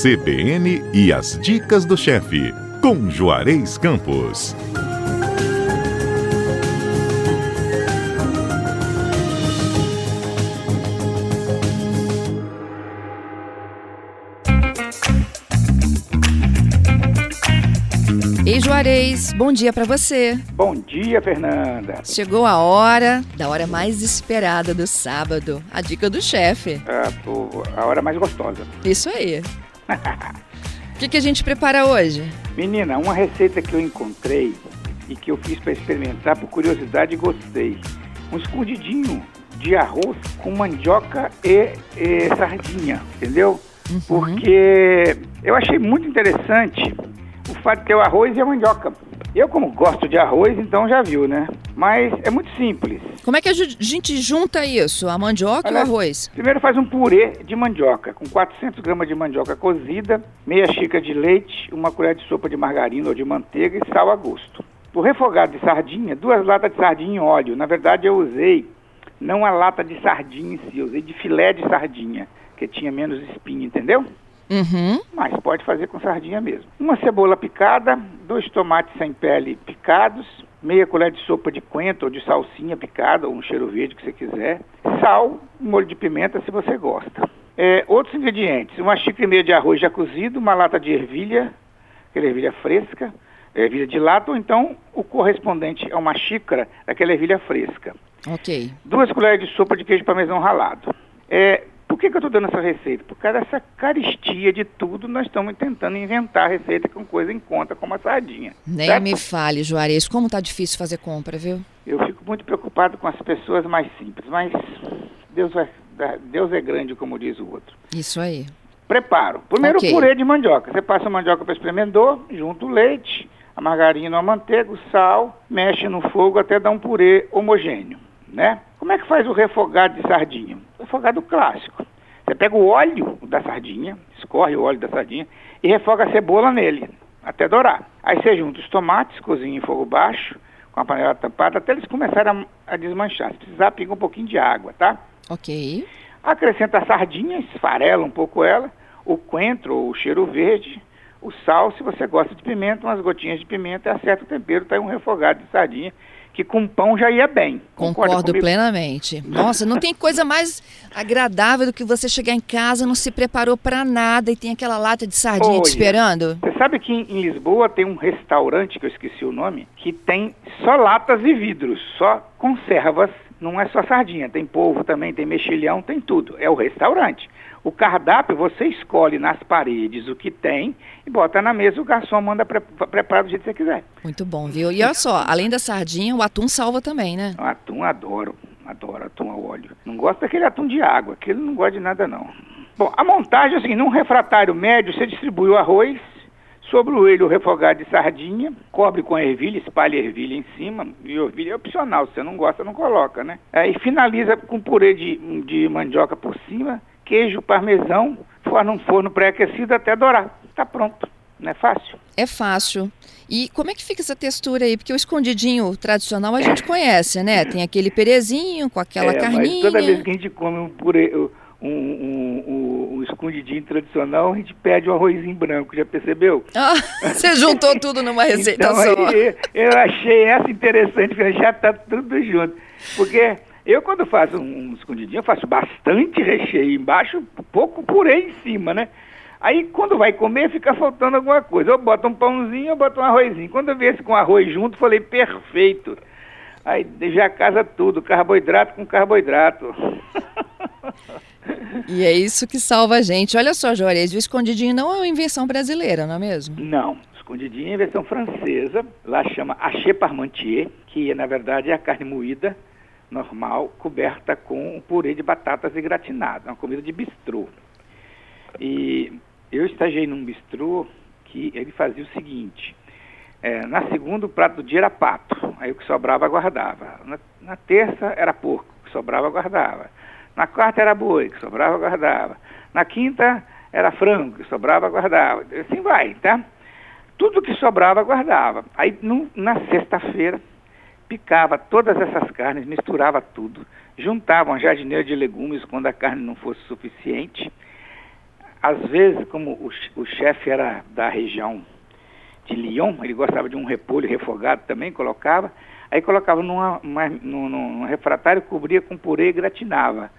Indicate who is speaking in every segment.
Speaker 1: CBN e as dicas do chefe, com Juarez Campos.
Speaker 2: Ei, Juarez, bom dia para você.
Speaker 3: Bom dia, Fernanda.
Speaker 2: Chegou a hora, da hora mais esperada do sábado, a dica do chefe.
Speaker 3: Ah, pô, a hora mais gostosa.
Speaker 2: Isso aí. O que, que a gente prepara hoje?
Speaker 3: Menina, uma receita que eu encontrei e que eu fiz para experimentar por curiosidade e gostei. Um escondidinho de arroz com mandioca e, e sardinha, entendeu?
Speaker 2: Uhum.
Speaker 3: Porque eu achei muito interessante o fato de ter o arroz e a mandioca. Eu, como gosto de arroz, então já viu, né? Mas é muito simples.
Speaker 2: Como é que a gente junta isso? A mandioca e o
Speaker 3: Olha,
Speaker 2: arroz?
Speaker 3: Primeiro faz um purê de mandioca, com 400 gramas de mandioca cozida, meia xícara de leite, uma colher de sopa de margarina ou de manteiga e sal a gosto. O refogado de sardinha, duas latas de sardinha em óleo. Na verdade, eu usei não a lata de sardinha em si, eu usei de filé de sardinha, que tinha menos espinho, entendeu?
Speaker 2: Uhum.
Speaker 3: Mas pode fazer com sardinha mesmo. Uma cebola picada, dois tomates sem pele picados, meia colher de sopa de coentro ou de salsinha picada, ou um cheiro verde que você quiser, sal, um molho de pimenta se você gosta. É, outros ingredientes, uma xícara e meia de arroz já cozido, uma lata de ervilha, aquela ervilha fresca, ervilha de lata, ou então o correspondente a uma xícara daquela ervilha fresca
Speaker 2: Ok.
Speaker 3: duas colheres de sopa de queijo parmesão ralado. É, por que, que eu estou dando essa receita? Por causa dessa caristia de tudo, nós estamos tentando inventar receita com coisa em conta, como a sardinha.
Speaker 2: Nem
Speaker 3: certo?
Speaker 2: me fale, Juarez, como tá difícil fazer compra, viu?
Speaker 3: Eu fico muito preocupado com as pessoas mais simples, mas Deus, vai, Deus é grande, como diz o outro.
Speaker 2: Isso aí.
Speaker 3: Preparo. Primeiro
Speaker 2: Ok.
Speaker 3: purê de mandioca. Você passa a mandioca para espremedor, junta o leite, a margarina ou a manteiga, o sal, mexe no fogo até dar um purê homogêneo, né? Como é que faz o refogado de sardinha? Refogado clássico. Você pega o óleo da sardinha, escorre o óleo da sardinha e refoga a cebola nele, até dourar. Aí você junta os tomates, cozinha em fogo baixo, com a panela tampada, até eles começarem a, a desmanchar. Se precisar, pinga um pouquinho de água, tá?
Speaker 2: Ok.
Speaker 3: Acrescenta a sardinha, esfarela um pouco ela, o coentro ou o cheiro verde, o sal, se você gosta de pimenta, umas gotinhas de pimenta, acerta o tempero, tá aí um refogado de sardinha, que com pão já ia bem.
Speaker 2: Concordo plenamente. Nossa, não tem coisa mais agradável do que você chegar em casa, não se preparou pra nada e tem aquela lata de sardinha te esperando?
Speaker 3: Você sabe que em Lisboa tem um restaurante, que eu esqueci o nome, que tem só latas e vidros, só conservas, não é só sardinha, tem polvo também, tem mexilhão, tem tudo. É o restaurante. O cardápio você escolhe nas paredes o que tem e bota na mesa, o garçom manda pre preparar do jeito que você quiser.
Speaker 2: Muito bom, viu? E olha só, além da sardinha, o atum salva também, né?
Speaker 3: Atum adoro, adoro atum ao óleo. Não gosto daquele atum de água, aquele não gosta de nada não. Bom, a montagem é o seguinte, num refratário médio você distribui o arroz, sobre o ele o refogado de sardinha, cobre com ervilha, espalha ervilha em cima, e ervilha é opcional, se você não gosta não coloca, né? Aí finaliza com purê de, de mandioca por cima, queijo parmesão, forna um forno pré-aquecido até dourar. Tá pronto, não é fácil?
Speaker 2: É fácil. E como é que fica essa textura aí? Porque o escondidinho tradicional a gente conhece, né? Tem aquele perezinho com aquela
Speaker 3: É,
Speaker 2: carninha.
Speaker 3: Mas toda vez que a gente come um purê, um, um, um, um escondidinho tradicional, a gente pede um arrozinho branco, já percebeu?
Speaker 2: Ah, você juntou tudo numa receita
Speaker 3: então,
Speaker 2: só.
Speaker 3: aí, eu achei essa interessante, porque já está tudo junto. Porque eu, quando faço um escondidinho, eu faço bastante recheio embaixo, pouco purê em cima, né? Aí, quando vai comer, fica faltando alguma coisa. Eu boto um pãozinho, eu boto um arrozinho. Quando eu vi esse com arroz junto, falei, perfeito. Aí já casa tudo, carboidrato com carboidrato.
Speaker 2: E é isso que salva a gente. Olha só, Juarez, o escondidinho não é uma invenção brasileira, não é mesmo?
Speaker 3: Não, escondidinho é a versão francesa, lá chama haché parmentier, que na verdade é a carne moída normal, coberta com purê de batatas e gratinada, uma comida de bistrô. E eu estagiei num bistrô que ele fazia o seguinte, é, na segunda o prato do dia era pato, aí o que sobrava guardava. Na, na terça era porco, o que sobrava guardava. Na quarta era boi, que sobrava guardava. Na quinta era frango, que sobrava guardava. Assim vai, tá? Tudo que sobrava guardava. Aí no, na sexta-feira picava todas essas carnes, misturava tudo, juntava uma jardineira de legumes quando a carne não fosse suficiente, Às vezes, como o, o chefe era da região de Lyon, ele gostava de um repolho refogado também, colocava, aí colocava numa, uma, num, num refratário, cobria com purê e gratinava.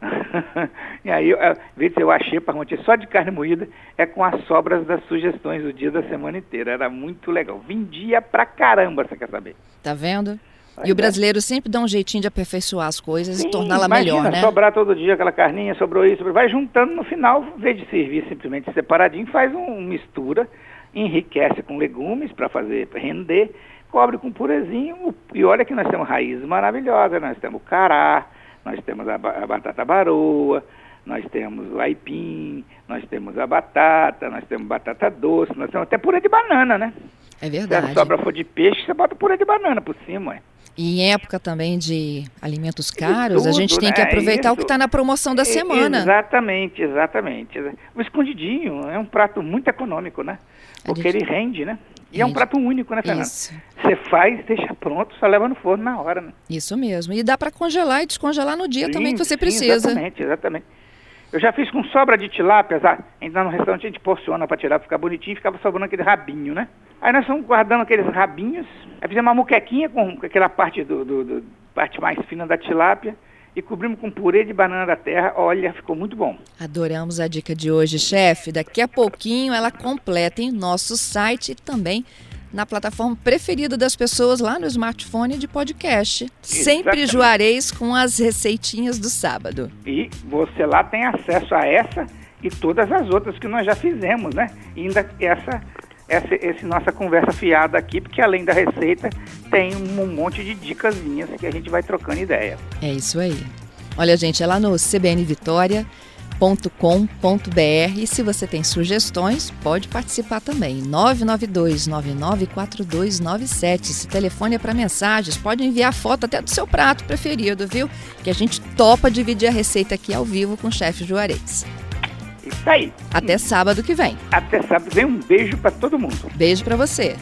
Speaker 3: e aí, às vezes eu achei para montar só de carne moída, é com as sobras das sugestões do dia da semana inteira. Era muito legal. Vendia pra caramba, você quer saber?
Speaker 2: Tá vendo? E o brasileiro sempre dá um jeitinho de aperfeiçoar as coisas Sim, e torná-la melhor, né?
Speaker 3: sobrar todo dia aquela carninha, sobrou isso, vai juntando no final, em vez de servir simplesmente separadinho, faz um mistura, enriquece com legumes para fazer render, cobre com purezinho, e olha que nós temos raízes maravilhosas, nós temos cará, nós temos a, a batata baroa, nós temos o aipim, nós temos a batata, nós temos batata doce, nós temos até purê de banana, né?
Speaker 2: É verdade.
Speaker 3: Se a sobra for de peixe, você bota purê de banana por cima, ué.
Speaker 2: E em época também de alimentos caros, tudo, a gente tem né? que aproveitar Isso. o que está na promoção da semana.
Speaker 3: Exatamente, exatamente. O escondidinho é um prato muito econômico, né? Porque gente... ele rende, né? E rende. é um prato único, né, Fernanda? Isso. Você faz, deixa pronto, só leva no forno na hora, né?
Speaker 2: Isso mesmo. E dá para congelar e descongelar no dia sim, também que você precisa.
Speaker 3: Sim, exatamente, exatamente. Eu já fiz com sobra de tilápia, ainda no restaurante a gente porciona para tirar, ficar bonitinho, ficava sobrando aquele rabinho, né? Aí nós fomos guardando aqueles rabinhos, aí fizemos uma muquequinha com aquela parte do, do, do parte mais fina da tilápia e cobrimos com purê de banana da terra. Olha, ficou muito bom.
Speaker 2: Adoramos a dica de hoje, chefe. Daqui a pouquinho ela completa em nosso site e também na plataforma preferida das pessoas lá no smartphone de podcast. Exatamente. Sempre Juarez com as receitinhas do sábado.
Speaker 3: E você lá tem acesso a essa e todas as outras que nós já fizemos, né? E ainda essa essa, essa nossa conversa fiada aqui, porque além da receita, tem um monte de dicasinhas que a gente vai trocando ideia.
Speaker 2: É isso aí. Olha, gente, é lá no CBN Vitória com.br e se você tem sugestões, pode participar também. 992994297. Esse telefone é para mensagens. Pode enviar foto até do seu prato preferido, viu? Que a gente topa dividir a receita aqui ao vivo com o chefe Juarez.
Speaker 3: Isso aí.
Speaker 2: Até sábado que vem.
Speaker 3: Até sábado vem. Um beijo para todo mundo.
Speaker 2: Beijo para você.